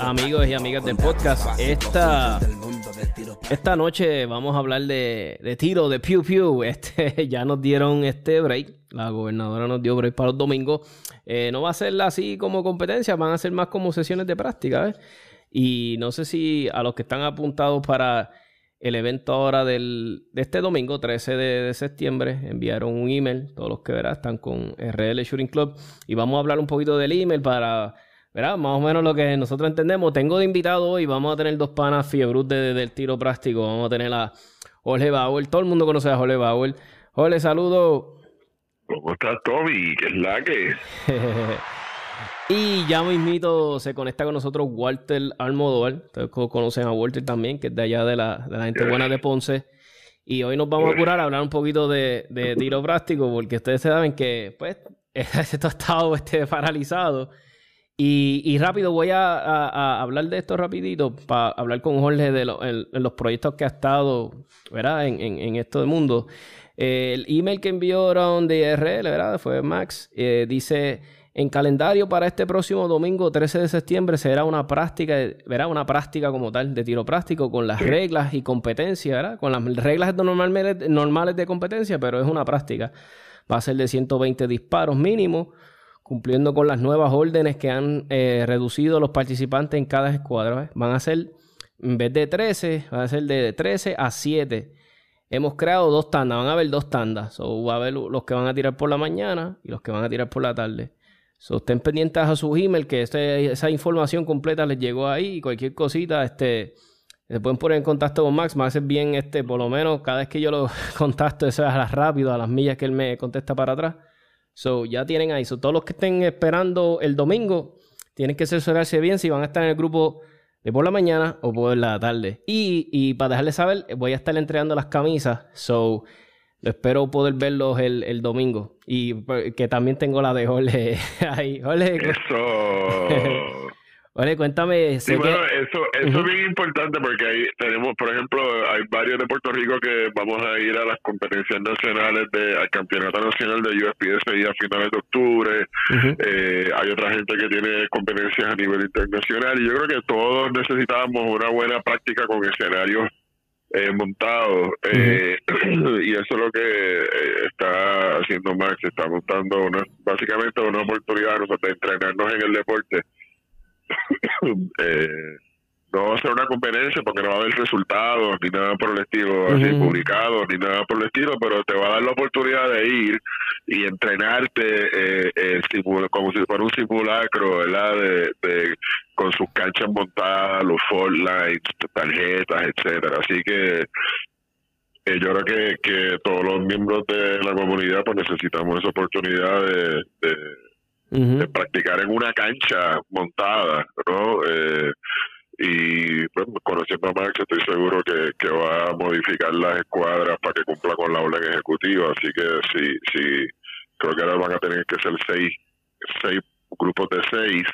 amigos y amigas del podcast. Esta, esta noche vamos a hablar de, tiro, de Pew Pew. Este, ya nos dieron este break. La gobernadora nos dio break para los domingos. Eh, no va a ser así como competencia, van a ser más como sesiones de práctica. Y no sé si a los que están apuntados para el evento ahora del, de este domingo, 13 de, septiembre, enviaron un email. Todos los que verán están con RL Shooting Club. Y vamos a hablar un poquito del email para, ¿verdad? Más o menos lo que nosotros entendemos. Tengo de invitado hoy, vamos a tener dos panas fiebrus de, del tiro práctico. Vamos a tener a Jorge Bauer. Todo el mundo conoce a Jorge Bauer. Jorge, saludo. ¿Cómo estás, Toby? ¿Qué es la que? Y ya mismito se conecta con nosotros Walter Almodóvar. Ustedes conocen a Walter también, que es de allá de la, de la gente buena de Ponce. Y hoy nos vamos a curar a hablar un poquito de, tiro práctico, porque ustedes saben que, pues, esto ha estado este, paralizado. Y, rápido voy a, hablar de esto rapidito para hablar con Jorge de los proyectos que ha estado, ¿verdad? En, en, esto del mundo. el email que enviaron de RL, ¿verdad? Fue Max. Eh, dice en calendario para este próximo domingo 13 de septiembre será una práctica, verá una práctica como tal de tiro práctico con las reglas y competencia, ¿verdad? Con las reglas normales, normales de competencia, pero es una práctica. Va a ser de 120 disparos mínimo, cumpliendo con las nuevas órdenes que han eh, reducido los participantes en cada escuadra. Van a ser, en vez de 13, van a ser de 13 a 7. Hemos creado dos tandas, van a haber dos tandas. O va a haber los que van a tirar por la mañana y los que van a tirar por la tarde. So, estén pendientes a su email, que este, esa información completa les llegó ahí y cualquier cosita, este, se pueden poner en contacto con Max. Max es bien, este, por lo menos cada vez que yo lo contacto, eso es a las rápido, a las millas que él me contesta para atrás. So, ya tienen ahí. So, todos los que estén esperando el domingo, tienen que asesorarse bien si van a estar en el grupo de por la mañana o por la tarde. Y, y para dejarles saber, voy a estar entregando las camisas. So, Espero poder verlos el, el domingo. Y pues, que también tengo la de Jorge ahí. Jorge. Eso. Jorge, cuéntame. Sí, bueno, eso, eso es bien importante porque ahí tenemos, por ejemplo, hay varios de Puerto Rico que vamos a ir a las competencias nacionales de, al Campeonato Nacional de USPSI a finales de octubre. eh, hay otra gente que tiene competencias a nivel internacional y yo creo que todos necesitamos una buena práctica con escenarios eh, montado eh, y eso es lo que eh, está haciendo Max está montando una, básicamente una oportunidad nosotros de entrenarnos en el deporte eh, no va a ser una competencia porque no va a haber resultados ni nada por el estilo así publicados ni nada por el estilo pero te va a dar la oportunidad de ir y entrenarte eh, eh, como si fuera un simulacro verdad de, con sus canchas montadas los fall lines tarjetas etcétera. Así que eh, yo creo que, que todos los miembros de la comunidad pues necesitamos esa oportunidad de, de, practicar en una cancha montada no eh, y pues, conociendo a Max estoy seguro que, que va a modificar las escuadras para que cumpla con la orden ejecutiva así que sí sí creo que ahora van a tener que ser seis seis grupos de seis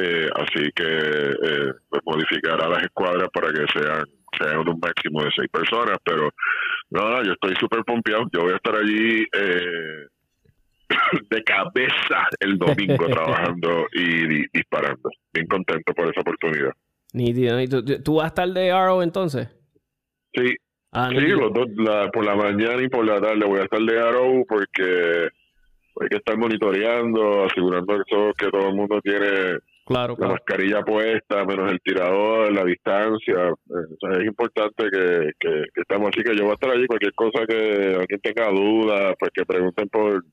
eh, así que eh, pues, modificar a las escuadras para que sean sean un máximo de seis personas pero no, yo estoy súper pompeado yo voy a estar allí eh, de cabeza el domingo trabajando y, disparando bien contento por esa oportunidad Nítido. ¿Y tú, vas a estar de Arrow entonces? Sí. Ah, sí, los dos, por la mañana y por la tarde voy a estar de Arrow porque hay que estar monitoreando, asegurando que todo, que todo el mundo tiene claro, la mascarilla puesta, menos el tirador, la distancia. Eh, es importante que, que, estamos así, que yo voy a estar allí. Cualquier cosa que alguien tenga dudas, pues que pregunten por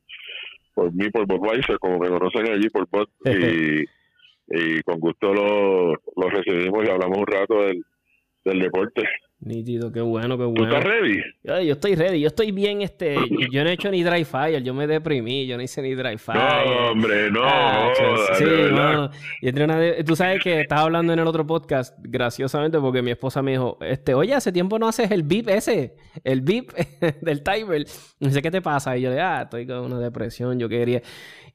mí, por Budweiser, como me conocen allí, por y, y con gusto lo, lo recibimos y hablamos un rato del, del deporte. Nítido, qué bueno, qué bueno. ¿Tú estás ready? Yo, estoy ready, yo estoy bien, este, yo no he hecho ni dry fire, yo me deprimí, yo no hice ni dry fire. No, hombre, no. Ah, sí, no. Y tú sabes que estaba hablando en el otro podcast, graciosamente, porque mi esposa me dijo, este, oye, hace tiempo no haces el beep ese, el beep del timer. No sé qué te pasa. Y yo le ah, estoy con una depresión, yo quería.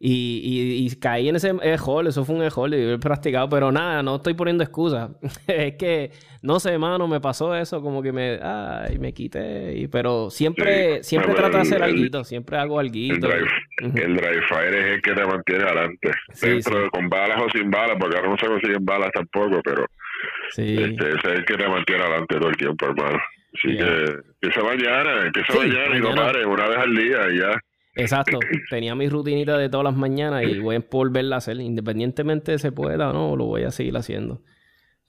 Y, y, caí en ese hall, eso fue un hall, y he practicado, pero nada, no estoy poniendo excusas. es que, no sé, mano, me pasó eso, como que me, ay, me quité, y, pero siempre, siempre trato de hacer algo, siempre hago algo. El drive, el drive fire es el que te mantiene adelante, dentro, con balas o sin balas, porque ahora no se consiguen balas tampoco, pero este, ese es el que te mantiene adelante todo el tiempo, hermano. Así que empieza mañana, empieza mañana, y no pare, una vez al día y ya. Exacto. Tenía mi rutinita de todas las mañanas y voy a volverla a hacer. Independientemente de se pueda o no, lo voy a seguir haciendo.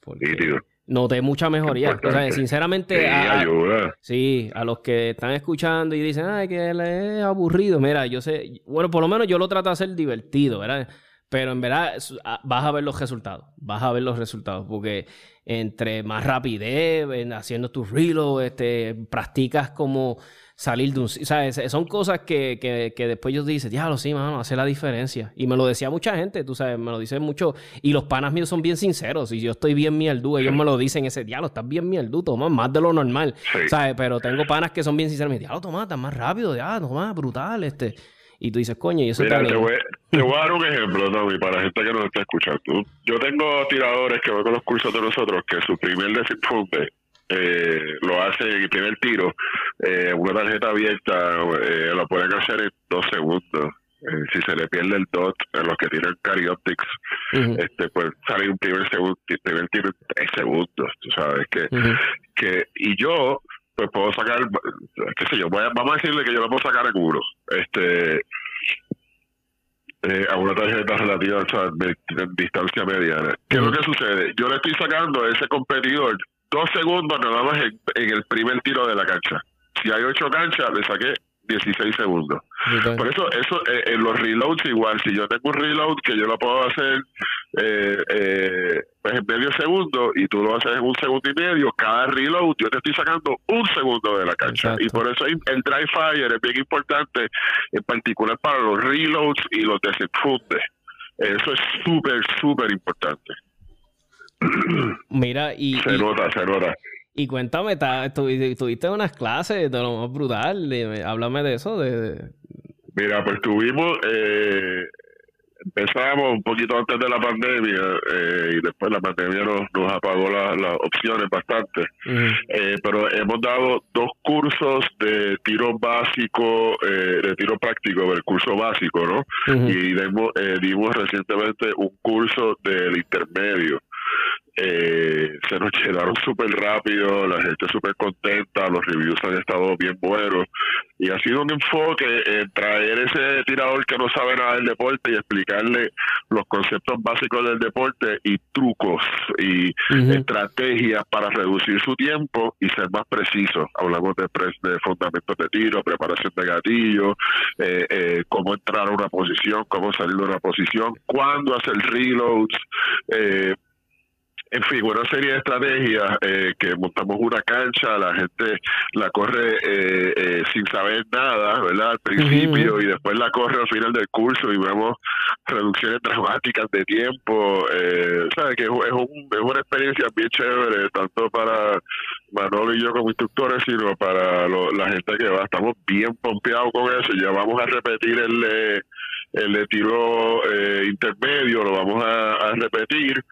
Porque noté mucha mejoría. O sea, sinceramente. Sí, a, ayuda. Sí, a los que están escuchando y dicen, ay, que le es aburrido. Mira, yo sé. Bueno, por lo menos yo lo trato de hacer divertido, ¿verdad? Pero en verdad ah, vas a ver los resultados. Vas a ver los resultados. Porque entre más rapidez, haciendo tus reloads, este, practicas como salir de un... Sea, son cosas que, que, que después ellos dicen, diablo, sí, mano, hace la diferencia. Y me lo decía mucha gente, tú sabes, me lo dicen mucho. Y los panas míos son bien sinceros. Y yo estoy bien mierdú, ellos me lo dicen ese, diablo, estás bien mierdú, toma más de lo normal. ¿Sabes? Pero tengo panas que son bien sinceros. Me dicen, diablo, toma, estás más rápido, ya, toma, brutal, este... Y tú dices, coño, y eso Mira, te voy, te voy, a dar un ejemplo, Tommy, para la gente que nos está escuchando. Yo tengo tiradores que voy con los cursos de nosotros que su primer desinfante eh, lo hace tiene el tiro, eh, una tarjeta abierta eh, lo pueden hacer en dos segundos. Eh, si se le pierde el dot en los que tienen Carioptics, este, pues sale un primer segundo, primer tiro en tres segundos, tú sabes que, que y yo pues puedo sacar, qué sé yo, vamos a decirle que yo lo puedo sacar en uno, este, eh, a una tarjeta relativa o sea, de, distancia mediana. ¿Qué es lo que sucede? Yo le estoy sacando a ese competidor dos segundos nada más en, el primer tiro de la cancha. Si hay ocho canchas, le saqué 16 segundos. Por eso, eso eh, en los reloads igual, si yo tengo un reload que yo lo puedo hacer eh, eh, pues en medio segundo y tú lo haces en un segundo y medio, cada reload yo te estoy sacando un segundo de la cancha. Y por eso el dry fire es bien importante, en particular para los reloads y los desenfundes. Eso es súper, súper importante. Mira, y. Se nota, se nota. Y cuéntame, tuviste unas clases de lo más brutal. háblame de eso. De, Mira, pues tuvimos. Eh, empezamos un poquito antes de la pandemia eh, y después la pandemia nos, nos apagó las opciones bastante. Eh, pero hemos dado dos cursos de tiro básico, de tiro práctico, el curso básico, ¿no? Y dimos, dimos recientemente un curso del intermedio eh, se nos llenaron súper rápido, la gente súper contenta, los reviews han estado bien buenos y ha sido un enfoque en traer ese tirador que no sabe nada del deporte y explicarle los conceptos básicos del deporte y trucos y estrategias para reducir su tiempo y ser más preciso. Hablamos de, de fundamentos de tiro, preparación de gatillo, eh, eh, cómo entrar a una posición, cómo salir de una posición, cuándo hacer reloads. Eh, en fin, una serie de estrategias eh, que montamos una cancha, la gente la corre eh, eh, sin saber nada, ¿verdad? Al principio y después la corre al final del curso y vemos reducciones dramáticas de tiempo. Eh, ¿Sabes? Que es, un, es una experiencia bien chévere, tanto para Manolo y yo como instructores, sino para la gente que va. Estamos bien pompeados con eso. Ya vamos a repetir el, el de tiro intermedio, lo vamos a repetir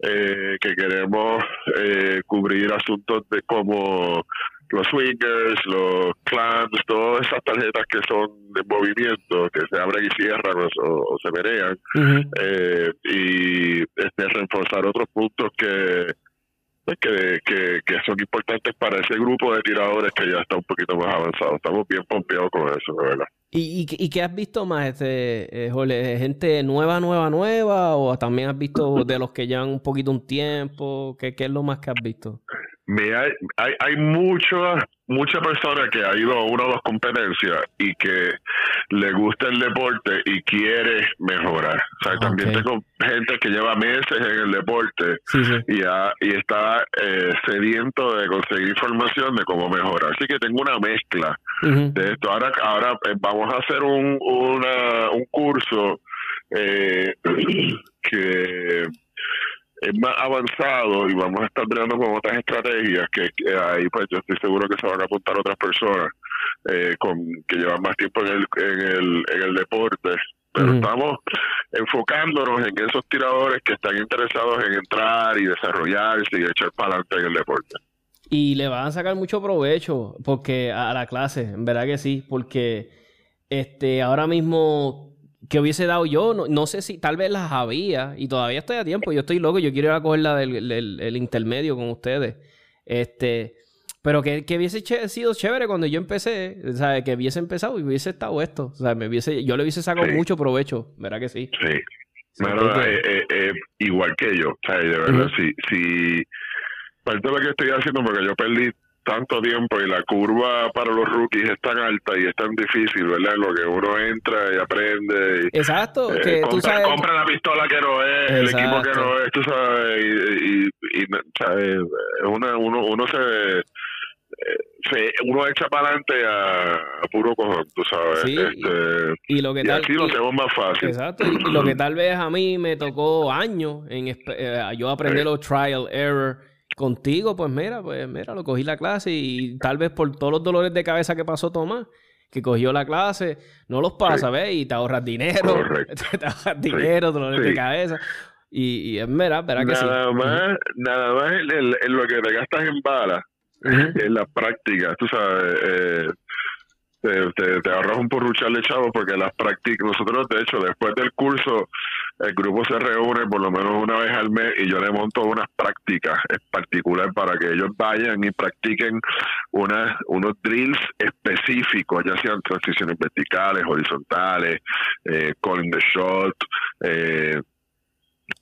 eh, que queremos eh, cubrir asuntos de como los swingers, los clans, todas esas tarjetas que son de movimiento, que se abren y cierran o, se verean, eh, y este, reforzar otros puntos que, pues, que, que, que, son importantes para ese grupo de tiradores que ya está un poquito más avanzado. Estamos bien pompeados con eso, verdad. ¿Y, y, qué has visto más, este, eh, ¿Gente nueva, nueva, nueva? ¿O también has visto de los que llevan un poquito un tiempo? ¿Qué, qué es lo más que has visto? Mira, hay, hay, hay muchas mucha personas que ha ido a una o dos competencias y que le gusta el deporte y quiere mejorar. O sea, también tengo gente que lleva meses en el deporte Y, y está eh, sediento de conseguir información de cómo mejorar. Así que tengo una mezcla de esto. Ahora, ahora eh, vamos a hacer un, una, un curso eh, que es más avanzado y vamos a estar creando con otras estrategias que, ahí pues yo estoy seguro que se van a apuntar otras personas eh, con que llevan más tiempo en el, en el, en el deporte pero estamos enfocándonos en esos tiradores que están interesados en entrar y desarrollarse y echar para adelante en el deporte. Y le van a sacar mucho provecho porque a la clase, en verdad que sí, porque este ahora mismo que hubiese dado yo, no, sé si tal vez las había y todavía estoy a tiempo, yo estoy loco, yo quiero ir a coger la del el, intermedio con ustedes. Este, pero que, que hubiese sido chévere cuando yo empecé, sea, que hubiese empezado y hubiese estado esto, o sea, me hubiese, yo le hubiese sacado mucho provecho, ¿verdad que sí? Sí. Eh, eh, eh, igual que yo, o sea, de verdad, si, si parte de lo que estoy haciendo, porque yo perdí tanto tiempo y la curva para los rookies es tan alta y es tan difícil, ¿verdad? Lo que uno entra y aprende. Y, Exacto. Eh, que compra, tú sabes... compra, la pistola que no es, el equipo que no es, tú sabes. Y, y, ¿sabes? Una, uno, uno se, se, uno echa para adelante a, puro cojón, tú sabes. Sí, este, y, lo que tal, así lo hacemos más fácil. Exacto. Y, lo que tal vez a mí me tocó años en eh, yo aprender los trial error Contigo, pues mira, pues mira, lo cogí la clase y tal vez por todos los dolores de cabeza que pasó Tomás, que cogió la clase, no los pasa, ¿ves? Y te ahorras dinero, te ahorras dinero, dolores de cabeza. Y, es ¿verdad que nada Más, Nada más en, lo que te gastas en balas, en la práctica, tú sabes, eh, te, te, ahorras un porruchal de chavos porque las prácticas, nosotros de hecho después del curso el grupo se reúne por lo menos una vez al mes y yo le monto unas prácticas en particular para que ellos vayan y practiquen unas, unos drills específicos, ya sean transiciones verticales, horizontales, eh, calling the shot, eh,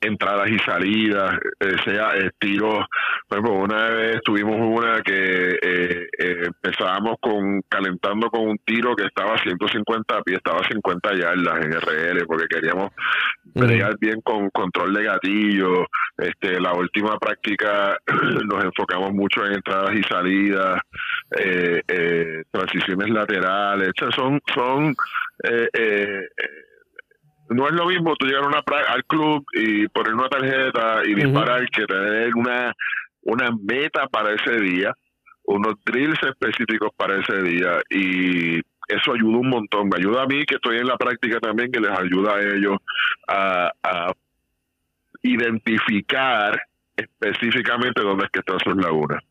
entradas y salidas, eh, sea estilos. Por ejemplo, una vez tuvimos una que eh, eh, empezábamos con calentando con un tiro que estaba a 150 pies, estaba a 50 yardas en RL, porque queríamos pelear bien con control de gatillo. Este, la última práctica nos enfocamos mucho en entradas y salidas, transiciones laterales. son, son eh, no es lo mismo tú llegar una al club y poner una tarjeta y disparar que tener una, una meta para ese día, unos drills específicos para ese día y eso ayuda un montón. Me ayuda a mí que estoy en la práctica también, que les ayuda a ellos a, a identificar específicamente dónde es que están sus lagunas.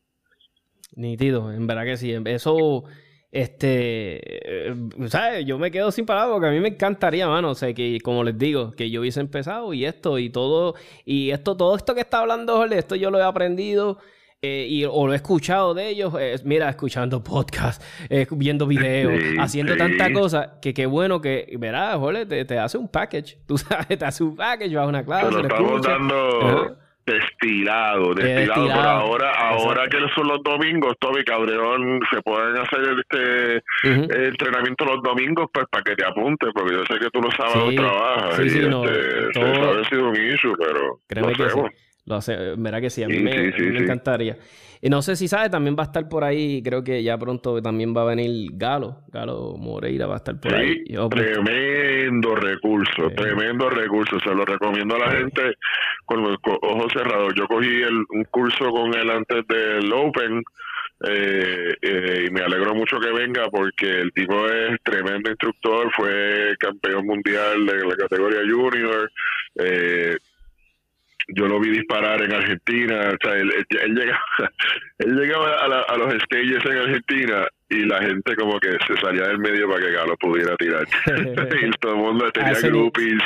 Nítido, en verdad que sí. Eso este, eh, ¿sabes? Yo me quedo sin palabras porque a mí me encantaría, mano, o sea, que como les digo, que yo hubiese empezado y esto y todo, y esto, todo esto que está hablando Jorge, esto yo lo he aprendido eh, y, o lo he escuchado de ellos, mira, escuchando podcast, eh, viendo videos, haciendo tanta cosa, que qué bueno que, verás, Jorge, te, hace un package, tú sabes, te hace un package, vas a una clase, lo estamos dando destilado, destilado, pero ahora, ahora que son los domingos, Toby Cabrón, se pueden hacer este entrenamiento los domingos, pues para que te apuntes, porque yo sé que tú no sabes sí, trabajas. Sí, sí, y no, este, todo... ha sido un issue, pero Créeme que sí. Lo hace, verá que sí, a mí me, encantaría. Y no sé si sabes, también va a estar por ahí, creo que ya pronto también va a venir Galo, Galo Moreira va a estar por ahí. tremendo recurso, tremendo recurso, se lo recomiendo a la gente con los ojos cerrados. Yo cogí el, un curso con él antes del Open eh, eh, y me alegro mucho que venga porque el tipo es tremendo instructor, fue campeón mundial de la categoría junior. Eh, yo lo vi disparar en Argentina, o sea, él, él, llegaba, él llegaba a, los stages en Argentina y la gente como que se salía del medio para que Galo pudiera tirar. y todo el mundo tenía groupies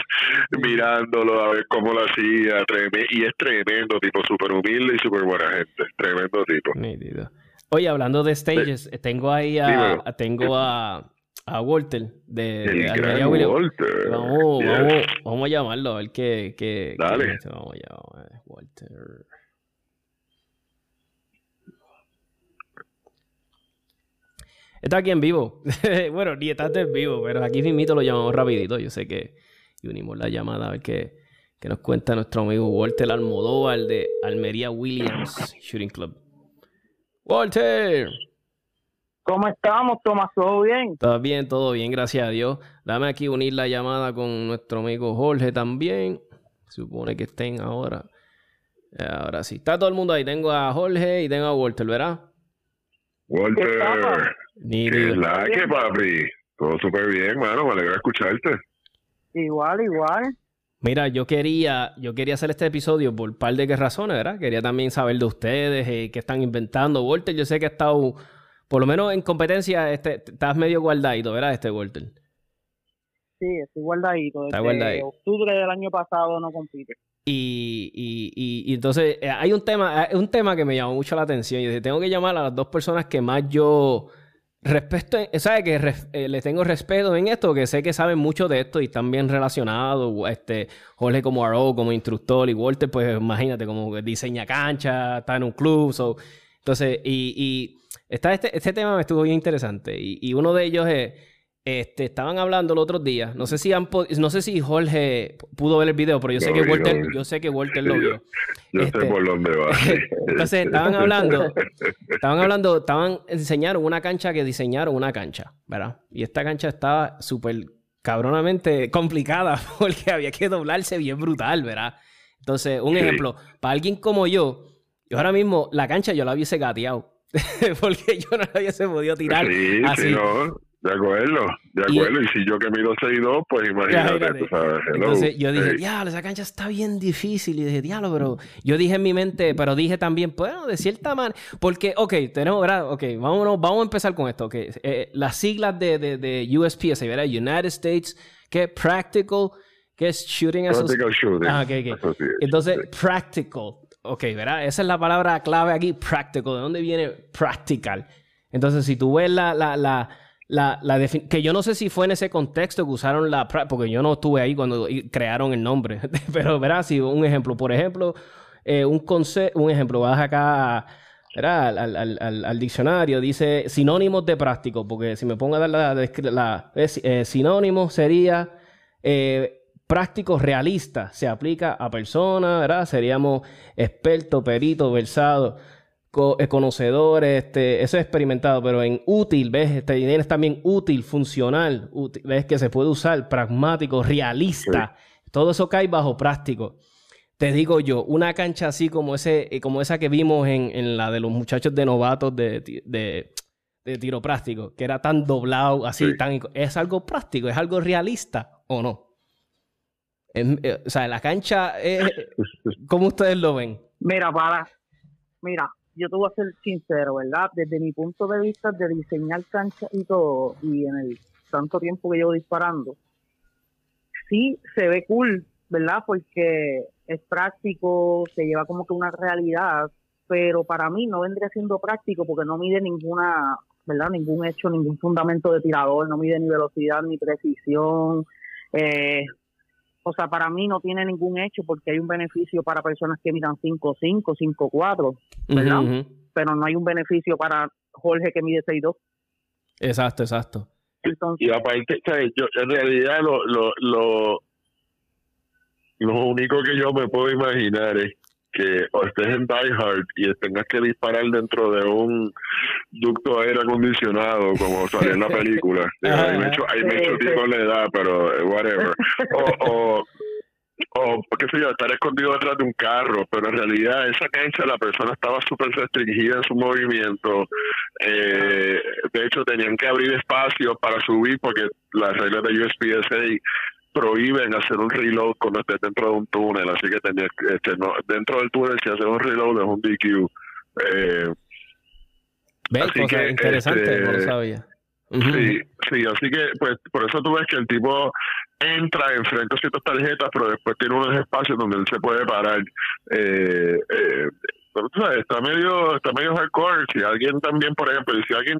mirándolo a ver cómo lo hacía, y es tremendo tipo, súper humilde y súper buena gente, tremendo tipo. Oye, hablando de stages, tengo ahí a, tengo a a Walter de, Almería Williams. Vamos, vamos, vamos, a llamarlo a ver qué. qué Dale. Qué vamos a llamar. Walter. Está aquí en vivo. bueno, ni estás en vivo, pero aquí mismito lo llamamos rapidito. Yo sé que unimos la llamada a ver qué, qué nos cuenta nuestro amigo Walter Almodóvar de Almería Williams Shooting Club. Walter. ¿Cómo estamos, Tomás? ¿Todo bien? Todo bien, todo bien, gracias a Dios. Dame aquí unir la llamada con nuestro amigo Jorge también. Supone que estén ahora. Ahora sí. Está todo el mundo ahí. Tengo a Jorge y tengo a Walter, ¿verdad? Walter. Ni ¿Qué la que, papi? Todo súper bien, mano. Me alegra escucharte. Igual, igual. Mira, yo quería, yo quería hacer este episodio por un par de razones, ¿verdad? Quería también saber de ustedes, eh, qué están inventando. Walter, yo sé que ha estado por lo menos en competencia, este, estás medio guardadito, ¿verdad, este Walter? Sí, estoy guardadito. Desde guardadito. octubre del año pasado no compite. Y, y, y, entonces eh, hay un tema, eh, un tema que me llamó mucho la atención. Y dije, tengo que llamar a las dos personas que más yo respeto, eh, ¿sabes? Que les tengo respeto en esto, que sé que saben mucho de esto y están bien relacionados. Este, Jorge como Aro, como instructor, y Walter, pues imagínate, como diseña cancha, está en un club. entonces, y Está este, este tema me estuvo bien interesante y, uno de ellos es, este, estaban hablando el otro día, no sé si han, no sé si Jorge pudo ver el video, pero yo sé que Walter, yo sé que Walter lo vio. Yo, sé este, por dónde va. entonces estaban hablando, estaban hablando, estaban enseñaron una cancha que diseñaron una cancha, ¿verdad? Y esta cancha estaba súper cabronamente complicada porque había que doblarse bien brutal, ¿verdad? Entonces, un ejemplo, para alguien como yo, yo ahora mismo la cancha yo la hubiese gateado porque yo no la hubiese podido tirar sí, así. Sí, no. De acuerdo, de acuerdo. Y, si yo que mido 6'2, pues imagínate, tú sabes. Entonces yo dije, diablo, esa cancha está bien difícil. Y dije, diablo, pero yo dije en mi mente, pero dije también, bueno, de cierta manera, porque, ok, tenemos, ok, vámonos, vamos a empezar con esto. Okay. Eh, las siglas de, de, de USPS, ¿verdad? United States, que Practical, que es Shooting Practical Shooting. Ah, okay, okay. Entonces, Practical ok, ¿verdad? Esa es la palabra clave aquí, práctico. ¿De dónde viene practical? Entonces, si tú ves la, la, la, la, que yo no sé si fue en ese contexto que usaron la, porque yo no estuve ahí cuando crearon el nombre, pero, ¿verdad? Si un ejemplo, por ejemplo, eh, un, un ejemplo, vas acá ¿verdad? Al, al, al, diccionario, dice sinónimos de práctico, porque si me pongo a dar la, la, eh, sinónimo sería eh, práctico realista se aplica a personas, ¿verdad? Seríamos expertos, peritos, versados, eh, conocedores, este, eso es experimentado, pero en útil, ¿ves? Este es también útil, funcional, ¿ves? Que se puede usar, pragmático, realista. Todo eso cae bajo práctico. Te digo yo, una cancha así como, ese, eh, como esa que vimos en, la de los muchachos de novatos de, de, de tiro práctico, que era tan doblado, así, tan... ¿Es algo práctico? ¿Es algo realista o no? Eh, o sea, la cancha, es, ¿cómo ustedes lo ven? Mira, para, mira, yo te voy a ser sincero, ¿verdad? Desde mi punto de vista de diseñar cancha y todo, y en el tanto tiempo que llevo disparando, sí se ve cool, ¿verdad? Porque es práctico, se lleva como que una realidad, pero para mí no vendría siendo práctico porque no mide ninguna, ¿verdad? Ningún hecho, ningún fundamento de tirador, no mide ni velocidad ni precisión, eh, o sea, para mí no tiene ningún hecho porque hay un beneficio para personas que midan 5'5, 5'4, ¿verdad? Pero no hay un beneficio para Jorge que mide 6'2. Exacto, exacto. Entonces, y aparte, yo, en realidad lo, lo, lo, lo único que yo me puedo imaginar es que estés en Die Hard y tengas que disparar dentro de un ducto aire acondicionado como sale en la película. hay mucho, hay mucho tiempo en la edad, pero eh, whatever. O, o, qué sé yo, estar escondido detrás de un carro, pero en realidad esa cancha la persona estaba súper restringida en su movimiento. Eh, de hecho, tenían que abrir espacio para subir porque las reglas de USPSA prohíben hacer un reload cuando estés dentro de un túnel, así que tenés, este, no, dentro del túnel si hacer un reload es un DQ. Eh, así que, interesante, no lo este, sabía. Sí, sí, así que pues por eso tú ves que el tipo entra, enfrenta ciertas tarjetas, pero después tiene unos espacios donde él se puede parar. Eh, eh, pero tú sabes, está medio, está medio hardcore. Si alguien también, por ejemplo, si alguien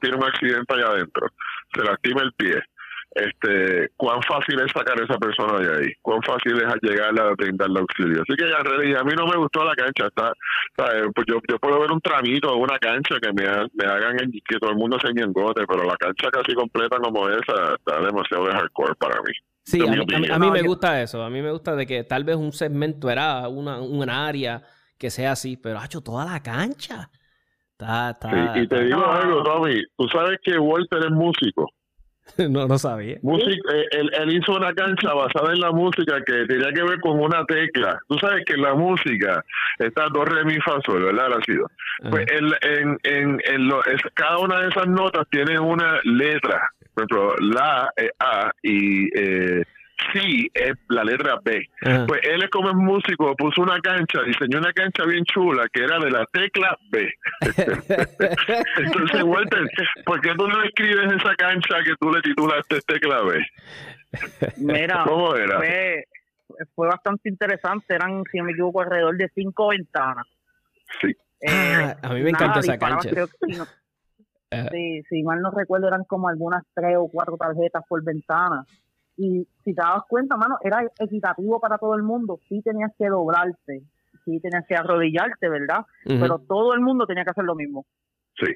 tiene un accidente allá adentro, se lastima el pie, este, cuán fácil es sacar a esa persona de ahí, cuán fácil es llegar a brindarle auxilio. Así que ya, a mí no me gustó la cancha, está, pues yo, yo puedo ver un tramito una cancha que me, me hagan que todo el mundo se engote, pero la cancha casi completa como esa está demasiado de hardcore para mí. Sí, a mí, me gusta eso, a mí me gusta de que tal vez un segmento era una, un área que sea así, pero ha hecho toda la cancha. Está, está, y te digo algo, Tommy, tú sabes que Walter es músico. no, no sabía. Eh, él, hizo una cancha basada en la música que tenía que ver con una tecla. Tú sabes que en la música está dos re, mi, fa, sol, ¿verdad? Ha sido. Pues en, en, en lo, es, cada una de esas notas tiene una letra. Por ejemplo, la, eh, A y... Eh, sí es la letra B. Pues él es como músico, puso una cancha, diseñó una cancha bien chula que era de la tecla B. Entonces, Walter, ¿por qué tú no escribes esa cancha que tú le titulaste tecla B? Mira, ¿cómo era? Fue, fue bastante interesante, eran, si no me equivoco, alrededor de cinco ventanas. Sí. Eh, ah, a mí me encanta esa cancha. sí, si mal no recuerdo, eran como algunas tres o cuatro tarjetas por ventana. Y si te das cuenta, mano, era equitativo para todo el mundo. Sí tenías que doblarte, sí tenías que arrodillarte, ¿verdad? Pero todo el mundo tenía que hacer lo mismo. Sí,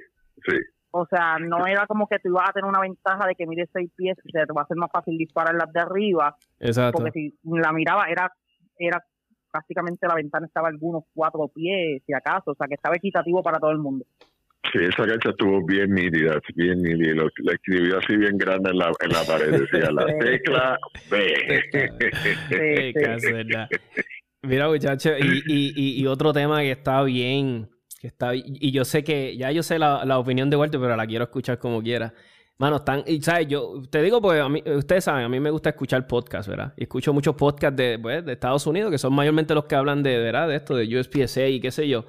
sí. O sea, no era como que tú ibas a tener una ventaja de que mires seis pies, y te va a ser más fácil disparar las de arriba. Exacto. Porque si la miraba, era, era prácticamente la ventana estaba algunos cuatro pies, si acaso. O sea, que estaba equitativo para todo el mundo. Sí, esa cancha estuvo bien nítida, bien nítida. la escribió así bien grande en la, en la pared. Decía la tecla B. Mira, muchachos, y, y, y, otro tema que está bien, que está, y yo sé que, ya yo sé la, la opinión de Walter, pero la quiero escuchar como quiera. Mano, están, y sabes, yo te digo porque a mí, ustedes saben, a mí me gusta escuchar podcasts, ¿verdad? Y escucho muchos podcasts de, pues, de Estados Unidos, que son mayormente los que hablan de, ¿verdad? De esto, de USPSA y qué sé yo.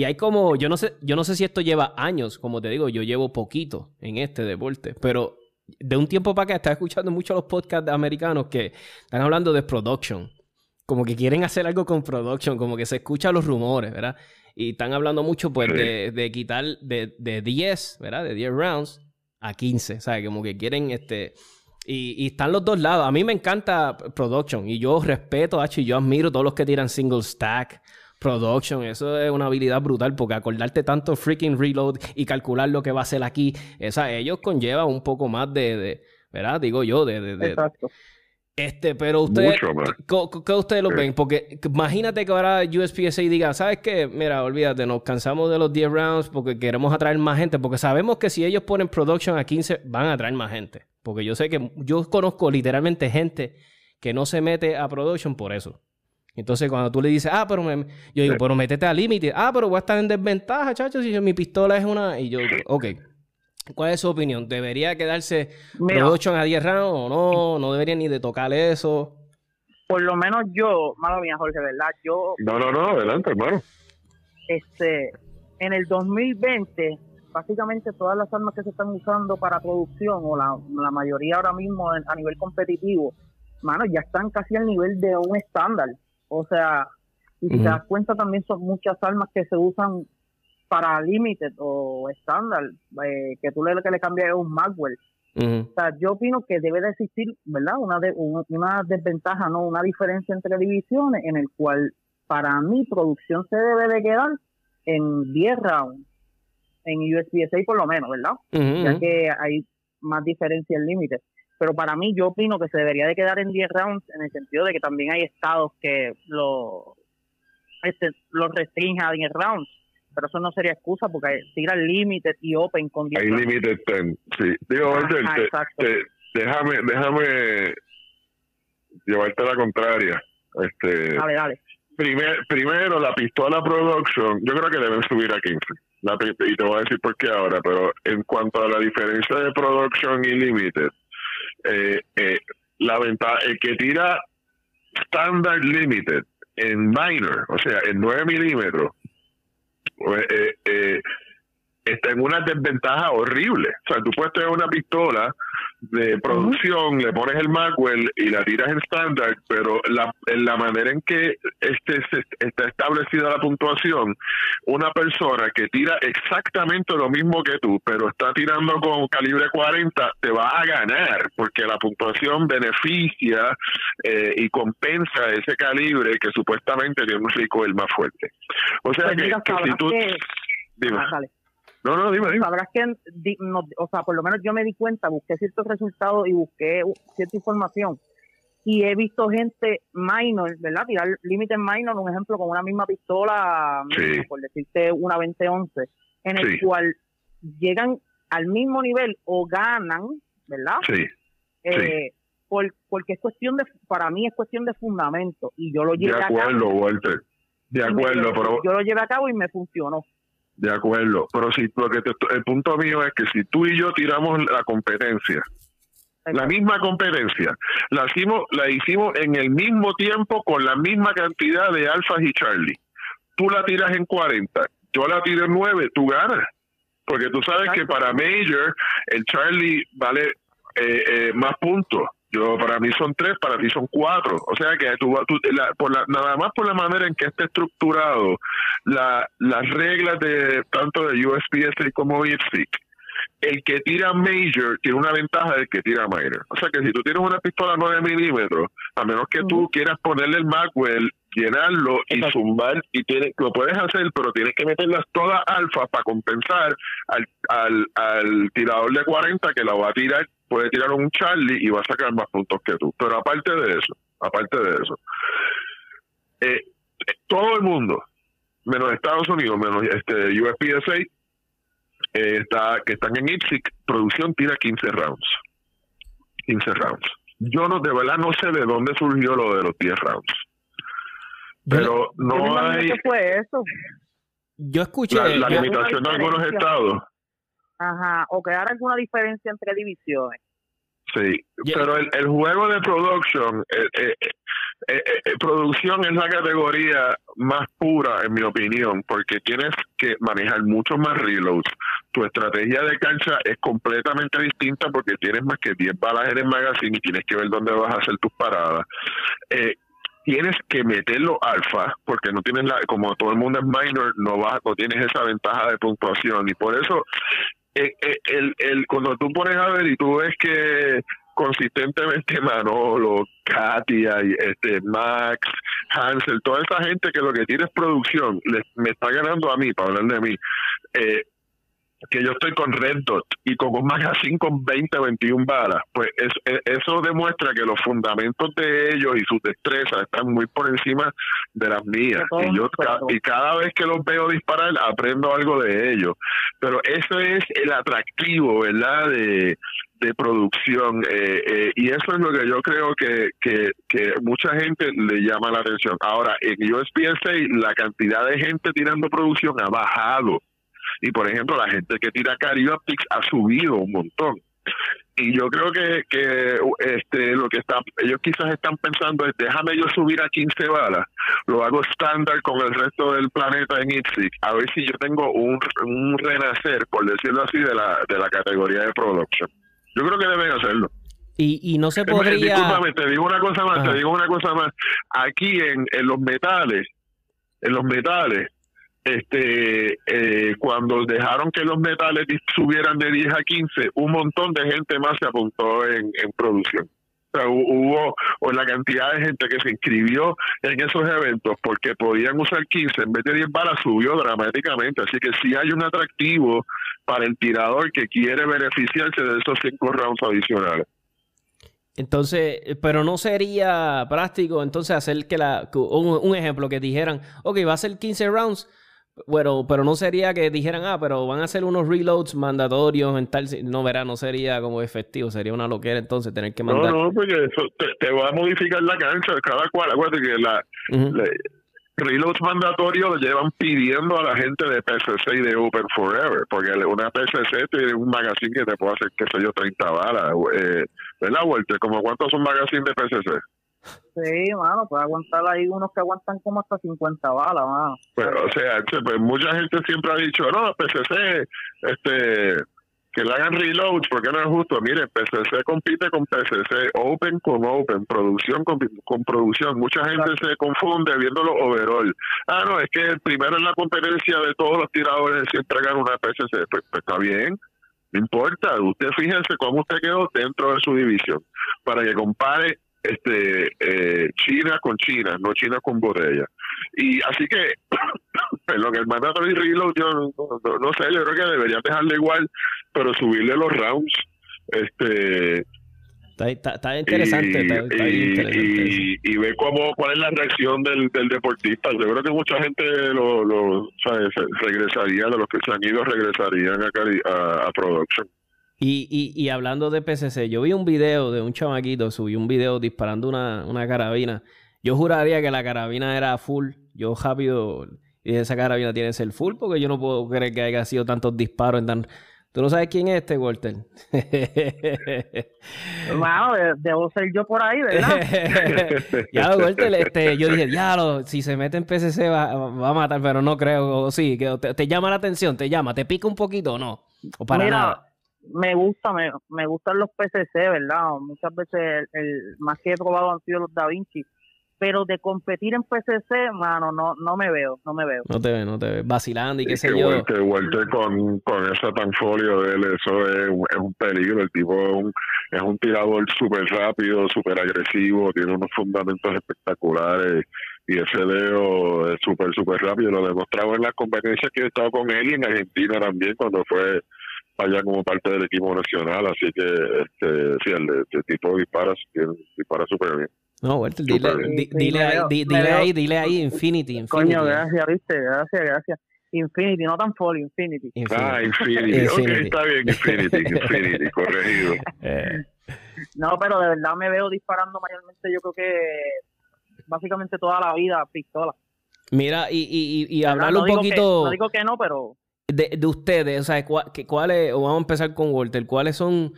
Y hay como, yo no sé, yo no sé si esto lleva años, como te digo, yo llevo poquito en este deporte, pero de un tiempo para acá estaba escuchando mucho los podcasts americanos que están hablando de production. Como que quieren hacer algo con production, como que se escuchan los rumores, ¿verdad? Y están hablando mucho, pues, de, de, quitar de, de 10, ¿verdad? De 10 rounds a 15, ¿sabes? Como que quieren, este... Y, y, están los dos lados. A mí me encanta production y yo respeto, H, y yo admiro todos los que tiran single stack production. Eso es una habilidad brutal porque acordarte tanto freaking reload y calcular lo que va a hacer aquí, esa, ellos conlleva un poco más de, ¿verdad? Digo yo, de... de, Exacto. Este, pero ustedes, ¿qué, ustedes lo ven? Porque imagínate que ahora USPSA diga, ¿sabes qué? Mira, olvídate, nos cansamos de los 10 rounds porque queremos atraer más gente, porque sabemos que si ellos ponen production a 15, van a atraer más gente. Porque yo sé que yo conozco literalmente gente que no se mete a production por eso. Entonces, cuando tú le dices, ah, pero me... yo digo, pero métete al límite. Ah, pero voy a estar en desventaja, chacho, si mi pistola es una. Y yo, ok. ¿Cuál es su opinión? ¿Debería quedarse production a 10 rounds o no? ¿No debería ni de tocar eso? Por lo menos yo, mala mía, Jorge, ¿verdad? Yo. No, no, no, adelante, hermano. Este, en el 2020, básicamente todas las armas que se están usando para producción, o la, la mayoría ahora mismo a nivel competitivo, mano, ya están casi al nivel de un estándar. O sea, y si te das cuenta también son muchas armas que se usan para limited o estándar, eh, que tú le, que le cambias un Magwell. O sea, yo opino que debe de existir, ¿verdad? Una, de, una, desventaja, ¿no? Una diferencia entre divisiones en el cual para mi producción se debe de quedar en 10 rounds, en USPSA por lo menos, ¿verdad? Ya que hay más diferencia en límites pero para mí yo opino que se debería de quedar en 10 rounds en el sentido de que también hay estados que lo, este, lo restringen a 10 rounds pero eso no sería excusa porque tira limited y open con 10 hay limited 10 sí. Digo déjame déjame llevarte la contraria. Este dale dale. primer, primero la pistola production yo creo que deben subir a 15 y te voy a decir por qué ahora pero en cuanto a la diferencia de production y limited eh, eh, la ventaja, el que tira Standard Limited en minor, o sea, en 9 milímetros, pues, eh, eh, está en una desventaja horrible. O sea, tú puedes tener una pistola de producción, le pones el Magwell y la tiras en estándar, pero la, en la manera en que este, está establecida la puntuación, una persona que tira exactamente lo mismo que tú, pero está tirando con calibre 40, te va a ganar, porque la puntuación beneficia eh, y compensa ese calibre que supuestamente tiene un el más fuerte. O sea pues que, si tú... Dime. Ah, no, no, dime, dime. Sabrás que, o sea, por lo menos yo me di cuenta, busqué ciertos resultados y busqué cierta información. Y he visto gente minor, ¿verdad? Tirar límite minor, un ejemplo, con una misma pistola, por decirte una 2011, en el cual llegan al mismo nivel o ganan, ¿verdad? Sí. Eh, por, porque es cuestión de, para mí es cuestión de fundamento. Y yo lo llevé a cabo. De acuerdo, Walter. De acuerdo, pero. Yo lo llevé a cabo y me funcionó. De acuerdo, pero si porque el punto mío es que si tú y yo tiramos la competencia, la misma competencia, la hicimos, la hicimos en el mismo tiempo con la misma cantidad de alfas y Charlie. Tú la tiras en 40, yo la tiro en 9, tú ganas. Porque tú sabes que para Major el Charlie vale eh, eh, más puntos. Yo para mí son tres, para ti son cuatro. O sea que tú, por la, nada más por la manera en que esté estructurado la, las reglas de tanto de USPS como IFSIC, el que tira major tiene una ventaja del que tira minor. O sea que si tú tienes una pistola 9 milímetros, a menos que tú quieras ponerle el Magwell, llenarlo y zumbar, y tiene, lo puedes hacer, pero tienes que meterlas todas alfa para compensar al, al, al tirador de 40 que la va a tirar puede tirar un Charlie y va a sacar más puntos que tú. Pero aparte de eso, aparte de eso, eh, todo el mundo, menos Estados Unidos, menos este USPSA, eh, está, que están en IPSIC, producción tira 15 rounds. 15 rounds. Yo no, de verdad no sé de dónde surgió lo de los 10 rounds. Pero no hay... ¿Qué fue eso? Yo escuché... La, limitación de algunos estados Ajá, o crear alguna diferencia entre divisiones. Sí, pero el, el, juego de production, eh, eh, eh, producción es la categoría más pura, en mi opinión, porque tienes que manejar mucho más reloads. Tu estrategia de cancha es completamente distinta porque tienes más que 10 balas en el magazine y tienes que ver dónde vas a hacer tus paradas. tienes que meterlo alfa porque no tienes la como todo el mundo es minor no vas no tienes esa ventaja de puntuación y por eso eh, eh, el, el, cuando tú pones a ver y tú ves que consistentemente Manolo, Katia, este Max, Hansel, toda esa gente que lo que tiene es producción, me está ganando a mí, para hablar de mí, eh, que yo estoy con Red Dot y con un magazine con 20, 21 balas, pues eso demuestra que los fundamentos de ellos y sus destrezas están muy por encima de las mías. Y yo y cada vez que los veo disparar aprendo algo de ellos. Pero eso es el atractivo, ¿verdad? De, de producción eh, eh, y eso es lo que yo creo que, que, que mucha gente le llama la atención. Ahora, en USPSA la cantidad de gente tirando producción ha bajado y por ejemplo, la gente que tira Optics ha subido un montón. Y yo creo que, que este lo que está, ellos quizás están pensando es déjame yo subir a 15 balas, lo hago estándar con el resto del planeta en ITSIC, a ver si yo tengo un, un renacer, por decirlo así, de la, de la categoría de production. Yo creo que deben hacerlo. Y, y no se podría... Discúlpame, te digo una cosa más, te digo una cosa más. Aquí en, en los metales, en los metales, este eh, cuando dejaron que los metales subieran de 10 a 15, un montón de gente más se apuntó en, producción. O sea, hubo o la cantidad de gente que se inscribió en esos eventos porque podían usar 15 en vez de 10 balas subió dramáticamente. Así que sí hay un atractivo para el tirador que quiere beneficiarse de esos 5 rounds adicionales. Entonces, pero no sería práctico entonces hacer que la, un, un ejemplo que dijeran, ok, va a ser 15 rounds, bueno, pero no sería que dijeran, ah, pero van a hacer unos reloads mandatorios en tal. No, verá, no sería como efectivo, sería una loquera entonces tener que mandar. No, no, porque eso te, va a modificar la cancha, cada cual. Acuérdate que la, reloads mandatorios llevan pidiendo a la gente de PCC y de Open Forever, porque una PCC tiene un magazine que te puede hacer, qué sé yo, 30 balas. Eh, ¿Verdad, Walter? ¿Como cuántos son magazines de PCC? Sí, mano, puede aguantar ahí unos que aguantan como hasta 50 balas, mano. Pues, o sea, pues mucha gente siempre ha dicho, no, PCC, este, que le hagan reload, porque no es justo. Mire, PCC compite con PCC, Open con Open, producción con, producción. Mucha gente se confunde viéndolo overall. Ah, no, es que el primero en la competencia de todos los tiradores siempre gana una PCC. Pues, pues, está bien, no importa. Usted fíjese cómo usted quedó dentro de su división, para que compare este eh, China con China, no China con botella. Y así que, en lo que el mandatory reload, yo no, sé, yo creo que debería dejarle igual, pero subirle los rounds. este Está, interesante, y, y, ve cómo, cuál es la reacción del, del deportista. Yo creo que mucha gente lo, lo regresaría, de los que se han ido, regresarían a, a, a production. Y, y, y, hablando de PCC, yo vi un video de un chamaquito, subí un video disparando una, una carabina. Yo juraría que la carabina era full. Yo rápido y esa carabina tiene que ser full porque yo no puedo creer que haya sido tantos disparos en tan... ¿Tú no sabes quién es este, Walter? Bueno, debo ser yo por ahí, ¿verdad? ya, Walter, este, yo dije, diablo, si se mete en PCC va, va, a matar, pero no creo. O sí, que te, llama la atención, te llama, te pica un poquito o no. O para nada me gusta, me, me gustan los PCC, ¿verdad? Muchas veces el, más que he probado han sido los Da Vinci, pero de competir en PCC, mano, no no me veo, no me veo. No te veo, no te veo. Vacilando y qué sé yo. Que vuelte con, con ese tanfolio de él, eso es, es un peligro. El tipo es un, es un tirador súper rápido, súper agresivo, tiene unos fundamentos espectaculares y ese dedo es súper, súper rápido. Lo demostrado en las competencias que he estado con él y en Argentina también, cuando fue allá como parte del equipo nacional, así que este, sí, el, tipo dispara, dispara súper bien. No, Walter, dile, dile, ahí, dile, ahí, dile ahí, Infinity, Infinity. Coño, gracias, viste, gracias, gracias. Infinity, no tan folio, Infinity. Ah, Infinity. ok, está bien, Infinity, Infinity, corregido. Eh. No, pero de verdad me veo disparando mayormente, yo creo que básicamente toda la vida pistola. Mira, y, y, y, hablarlo un poquito... no digo que no, pero de, de ustedes, o sea, ¿cuáles, o vamos a empezar con Walter, cuáles son,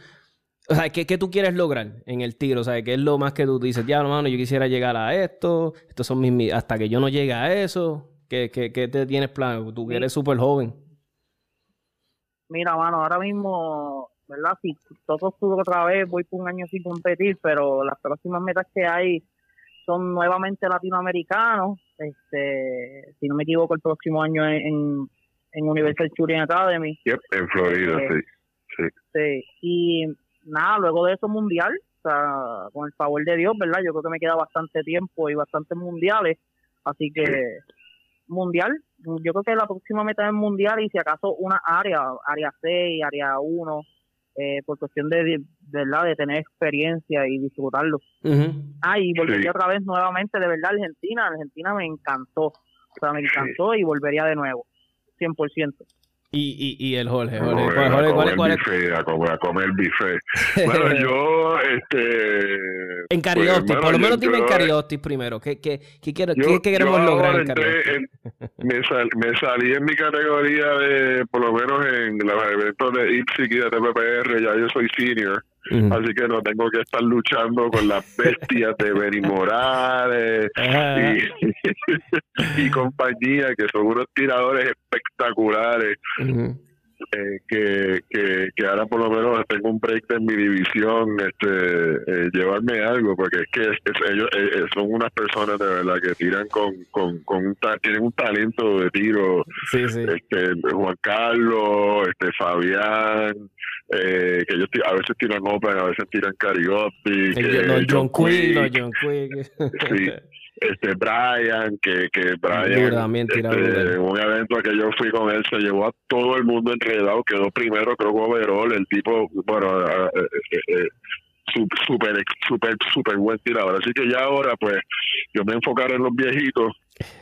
o sea, ¿qué, ¿qué, tú quieres lograr en el tiro? O sea, ¿qué es lo más que tú dices? Ya, hermano, yo quisiera llegar a esto, estos son mis, hasta que yo no llegue a eso, ¿qué, qué, qué te tienes plan? Tú que eres súper joven. Mira, mano, ahora mismo, ¿verdad? Si todo estuvo otra vez, voy por un año sin competir, pero las próximas metas que hay son nuevamente latinoamericanos. Este, si no me equivoco, el próximo año en en Universal Shooting Academy. en Florida, eh, sí, sí. Y nada, luego de eso mundial, o sea, con el favor de Dios, ¿verdad? Yo creo que me queda bastante tiempo y bastantes mundiales, así que mundial, yo creo que la próxima meta es mundial y si acaso una área, área 6, área 1, eh, por cuestión de, verdad de tener experiencia y disfrutarlo. Ah, y volvería otra vez nuevamente, de verdad, Argentina, Argentina me encantó, o sea, me encantó y volvería de nuevo. 100%. Y, y, y el Jorge, Jorge, Jorge, Jorge ¿cuál, cuál, es? A comer, a comer bife. Bueno, yo, este... En Cariotis, pues, por lo menos dime en Cariotis primero. ¿Qué, qué, qué, quiero, qué queremos lograr en Cariotis? me, sal, me salí en mi categoría de, por lo menos en los eventos de IPSIC y de TPPR, ya yo soy senior. Así que no tengo que estar luchando con las bestias de Benny Morales y, compañía, que son unos tiradores espectaculares. Eh, que, que, que, ahora por lo menos tengo un break en mi división, este, eh, llevarme algo, porque es que ellos eh, son unas personas de verdad que tiran con, con, con un tienen un talento de tiro. Este, Juan Carlos, este Fabián, eh, que ellos a veces tiran open, a veces tiran karaoke. Los John, Quick, los John Quick. sí. Este Brian, que, que Brian, este, en un evento que yo fui con él, se llevó a todo el mundo enredado, quedó primero, creo que overall, el tipo, bueno, eh, eh, súper, súper, súper buen tirador. Así que ya ahora, pues, yo me enfocaré en los viejitos.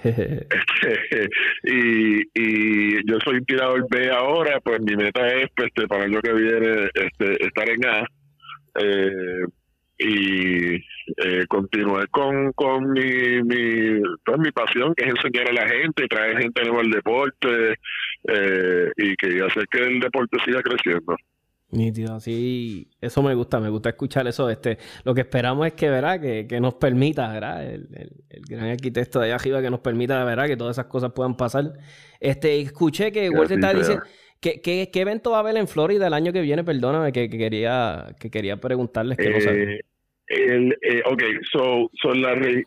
este, y, y yo soy un tirador B ahora, pues mi meta es, pues, este, para el año que viene, este, estar en A. Eh, y eh, continuar con, con mi, mi, pues, mi pasión, que es enseñar a la gente, traer gente nueva al deporte eh, y que hacer que el deporte siga creciendo. Nítido, sí, eso me gusta, me gusta escuchar eso. Este, lo que esperamos es que, ¿verdad? Que, que nos permita, ¿verdad? El, el, gran arquitecto de allá arriba que nos permita, ¿verdad? Que todas esas cosas puedan pasar. Este, escuché que Walter está diciendo ¿Qué, qué, qué evento va a haber en Florida el año que viene? Perdóname, que, que quería, que quería preguntarles que no sé. Eh, el, eh, ok, so, so la, el-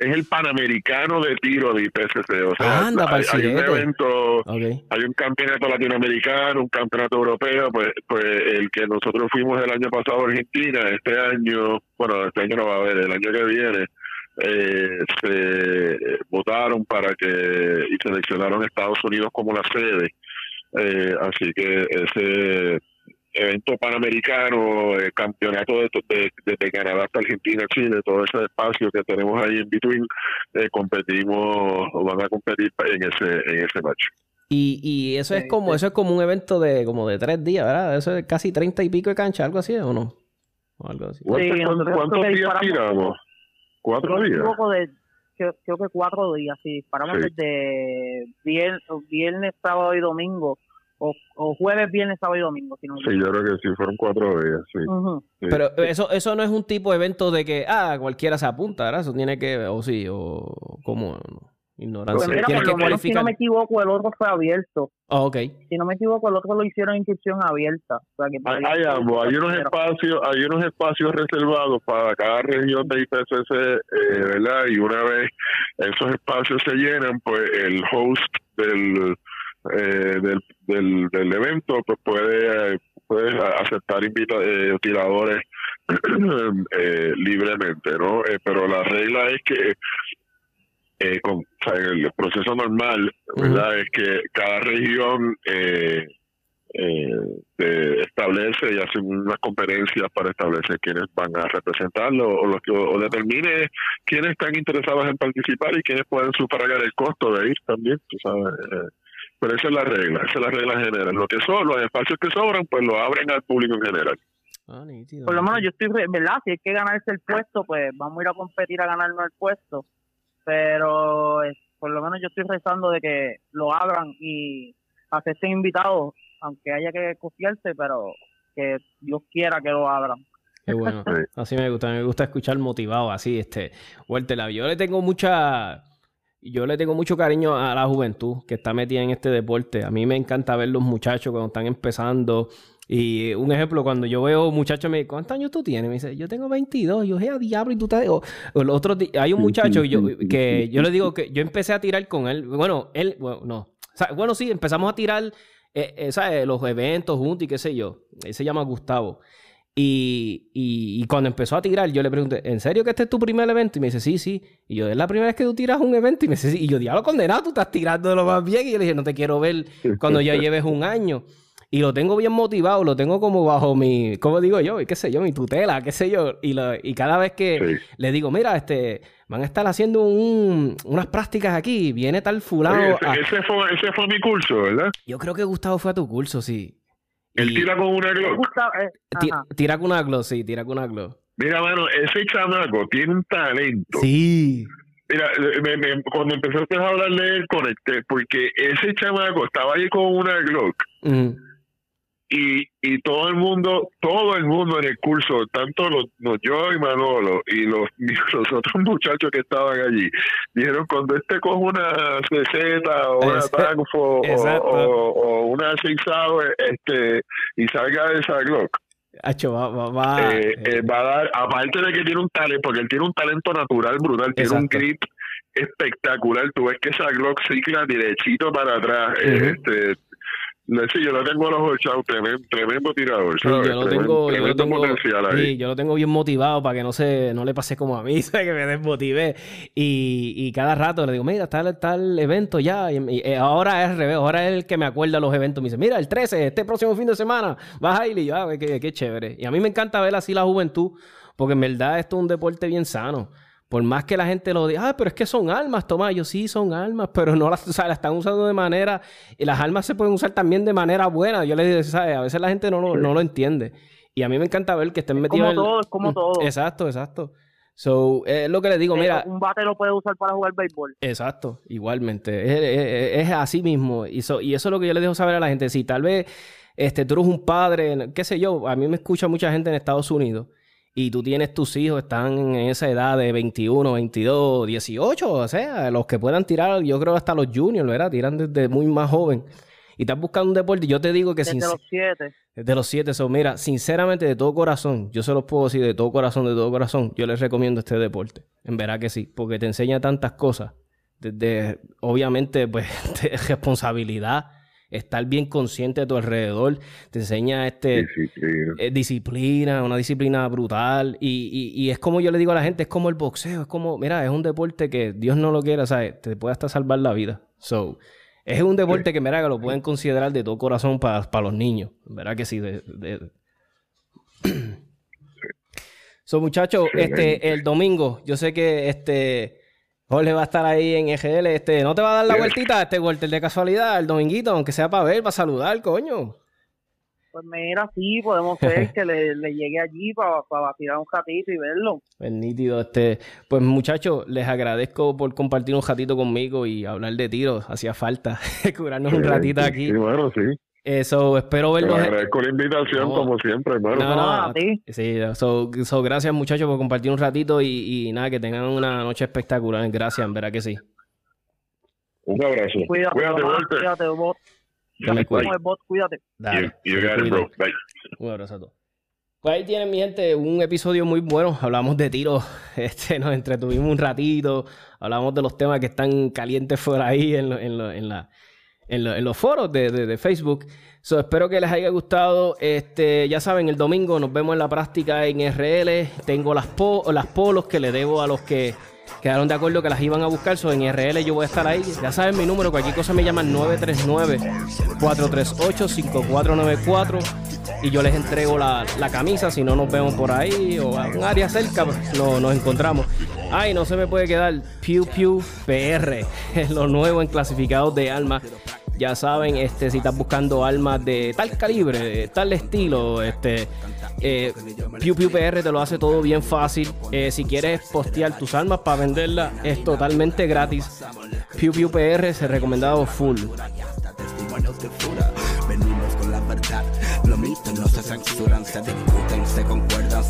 es el Panamericano de tiro de IPCC. O sea, Anda, hay, hay un evento, hay un campeonato latinoamericano, un campeonato europeo, pues, pues el que nosotros fuimos el año pasado a Argentina, este año, bueno, este año no va a haber, el año que viene, eh, se votaron para que y seleccionaron Estados Unidos como la sede. Eh, así que ese evento panamericano, eh, campeonato de, de- desde Canadá hasta Argentina, Chile, todo ese espacio que tenemos ahí en between, eh, competimos, o van a competir en ese, en ese match. Y, y eso es como, eso es como un evento de como de tres días, ¿verdad? Eso es casi treinta y pico de cancha, algo así, ¿o no? O algo así. ¿Cuántos, Sí, cuántos días disparamos- tiramos? ¿Cuatro días? creo, creo que cuatro días, sí. Paramos Sí. desde viernes, viernes, sábado y domingo. O, o jueves, viernes, sábado y domingo, si no Sí, yo creo que sí, fueron cuatro días, sí. Pero eso, eso no es un tipo de evento de que, ah, cualquiera se apunta, ¿verdad? Eso tiene que, o sí, o como ignorancia. Pues mira, Tienes por que lo menos, si no me equivoco, el otro fue abierto. Ah, ok. Si no me equivoco, el otro lo hicieron en inscripción abierta. O sea, que Hay, hay ambos, hay unos espacios, hay unos espacios reservados para cada región de IPCC, eh, ¿verdad? Y una vez esos espacios se llenan, pues el host del eh, del, del, del evento pues puede, eh, puede aceptar invita eh, tiradores eh, libremente, ¿no? Eh, pero la regla es que eh, con, o sea, el proceso normal, ¿verdad? Es que cada región eh, eh, eh, establece y hace unas conferencias para establecer quiénes van a representarlo o, los que, o determine quiénes están interesados en participar y quiénes pueden sufragar el costo de ir también, tú sabes. Pero esa es la regla, esa es la regla general. Lo que son, los espacios que sobran, pues lo abren al público en general. Ah, nítido. Por lo menos yo estoy, re- ¿verdad? Si hay que ganarse el puesto, pues vamos a ir a competir a ganarnos el puesto. Pero por lo menos yo estoy rezando de que lo abran y acepten invitados, aunque haya que costearse, pero que Dios quiera que lo abran. Qué bueno. Sí. Así me gusta, me gusta escuchar motivado así, este, Walter. Yo le tengo mucha, yo le tengo mucho cariño a la juventud que está metida en este deporte. A mí me encanta ver los muchachos cuando están empezando. Y un ejemplo, cuando yo veo muchachos, me dice, ¿cuántos años tú tienes? Me dice, yo tengo 22. Yo, a diablo, y tú te... O, el otro di- hay un muchacho que yo, que yo le digo que yo empecé a tirar con él. Bueno, él, bueno, no. O sea, bueno, sí, empezamos a tirar, eh, eh, ¿sabes? Los eventos juntos y qué sé yo. Él se llama Gustavo. Y, y, y cuando empezó a tirar, yo le pregunté, ¿en serio que este es tu primer evento? Y me dice, sí, sí. Y yo, ¿es la primera vez que tú tiras un evento? Y me dice, sí. Y yo, diablo condenado, tú estás tirando lo más bien. Y yo le dije, no te quiero ver cuando ya lleves un año. Y lo tengo bien motivado, lo tengo como bajo mi, ¿cómo digo yo? ¿Qué sé yo? Mi tutela, qué sé yo. Y, lo- y cada vez que Sí. le digo, mira, este, van a estar haciendo un- unas prácticas aquí, viene tal fulano. Oye, a- ese fue, ese fue mi curso, ¿verdad? Yo creo que Gustavo fue a tu curso, sí. Él Y- tira con una gusta, eh, tira con una glow, sí, tira con una glow. Mira, mano, ese chamaco tiene un talento. Sí. Mira, me- me- cuando empezaste a hablar de él, conecté, porque ese chamaco estaba ahí con una Glock Ujú. Y, y todo el mundo, todo el mundo en el curso, tanto los, los- yo y Manolo y los, los otros muchachos que estaban allí, dijeron cuando este coja una CZ o una Tagfo o, o, o una Six Hour, este, y salga de esa Glock, Hacho, va, va, va. eh, eh, va a dar, aparte de que tiene un talento, porque él tiene un talento natural brutal, tiene un grip espectacular, tú ves que esa Glock cicla derechito para atrás, este, sé, yo lo tengo a los ochados, tremendo, tremendo tirador, sí, yo lo Tremendo- tengo, yo lo tengo, sí, yo lo tengo bien motivado para que no se, no le pase como a mí, ¿sabes? que me desmotive. Y, y cada rato le digo, mira, está, el- está el evento ya. Y, y, eh, ahora es al revés, ahora es el que me acuerda los eventos. Me dice, mira, el 13, este próximo fin de semana, vas a ir. Y yo, ah, qué, qué chévere. Y a mí me encanta ver así la juventud, porque en verdad esto es un deporte bien sano. Por más que la gente lo diga, ah, pero es que son armas, Tomás. Yo sí, son armas, pero no las, o sea, las están usando de manera. Y las armas se pueden usar también de manera buena. Yo les digo, ¿sabes? A veces la gente no lo, no lo entiende. Y a mí me encanta ver que estén metidos. Como en- todo, es como Mm, todo. Exacto, exacto. So, es lo que le digo, mira. Un bate lo puede usar para jugar béisbol. Exacto, igualmente. Es, es- es así mismo. Y, so- y eso es lo que yo le dejo saber a la gente. Si tal vez este, tú eres un padre, qué sé yo, a mí me escucha mucha gente en Estados Unidos y tú tienes tus hijos, están en esa edad de 21, 22, 18, o sea, los que puedan tirar, yo creo hasta los juniors, ¿verdad? Tiran desde muy más joven. y estás buscando un deporte, yo te digo que Desde los siete. Desde los siete, so, mira, sinceramente, de todo corazón, yo se los puedo decir de todo corazón, de todo corazón, yo les recomiendo este deporte. En verdad que sí, porque te enseña tantas cosas. Desde, obviamente, pues, de responsabilidad, estar bien consciente de tu alrededor, te enseña este Disciplina. eh, disciplina, una disciplina brutal. Y, y- y es como yo le digo a la gente, es como el boxeo, es como, mira, es un deporte que Dios no lo quiera, ¿sabes? Te puede hasta salvar la vida. So, es un deporte que, mira, que lo pueden considerar de todo corazón para los niños. ¿Verdad que sí? De, de- So, muchachos, este, el domingo, yo sé que este Jorge va a estar ahí en EGL. Este, ¿no te va a dar la vueltita, este Walter, de casualidad, el dominguito, aunque sea para ver, para saludar, coño? Pues mira, sí, podemos ser que le, le llegue allí para tirar un ratito y verlo. Pues nítido, este, pues muchachos, les agradezco por compartir un ratito conmigo y hablar de tiros, hacía falta curarnos un ratito aquí. Sí, bueno, sí. Eso, espero Te verlos. agradezco la invitación, No. como siempre, hermano. No, no, a ti. Sí, so, so, gracias muchachos por compartir un ratito y, y nada, que tengan una noche espectacular. Gracias, en verdad que sí. Un abrazo. Cuídate, Cuídate, mamá, Walter. cuídate, bot. Cuídate. cuídate. Dale, You, you se got it, cuidan. bro. Bye. Un abrazo a todos. Pues ahí tienen, mi gente, un episodio muy bueno. Hablamos de tiros, este, nos entretuvimos un ratito, hablamos de los temas que están calientes por ahí en, lo- en, lo- en la, en, lo- en los foros de, de- Facebook. So, espero que les haya gustado. Este, ya saben, el domingo nos vemos en la práctica en RL. Tengo las, po- las polos que le debo a los que quedaron de acuerdo que las iban a buscar. So, en RL yo voy a estar ahí. Ya saben mi número, cualquier cosa me llaman 939-438-5494 y yo les entrego la, la camisa. Si no nos vemos por ahí o a un área cerca, pues, no, nos encontramos. Ay, no se me puede quedar Pew Pew PR, es lo nuevo en clasificados de alma. Ya saben, este, si estás buscando armas de tal calibre, de tal estilo, este, eh, Pew PR te lo hace todo bien fácil. Eh, si quieres postear tus armas para venderlas, es totalmente gratis. Pew Pew PR se recomendado full. se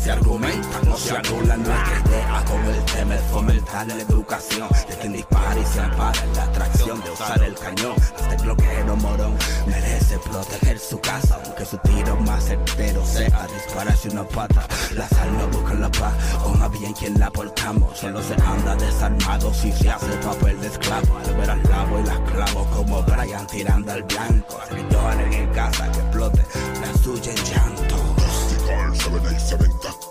se argumentan, no se anulan. Nuestra idea con el tema es fomentar la educación de quien dispara y se ampara en la atracción de usar el cañón. Este bloqueo morón merece proteger su casa, aunque su tiro más certero sea dispararse una pata. Las almas buscan la paz, o más bien quien la portamos. Solo se anda desarmado si se hace papel de esclavo. Al ver al lavo y las clavo como Brian tirando al blanco. En casa, que explotan suena y se aventa.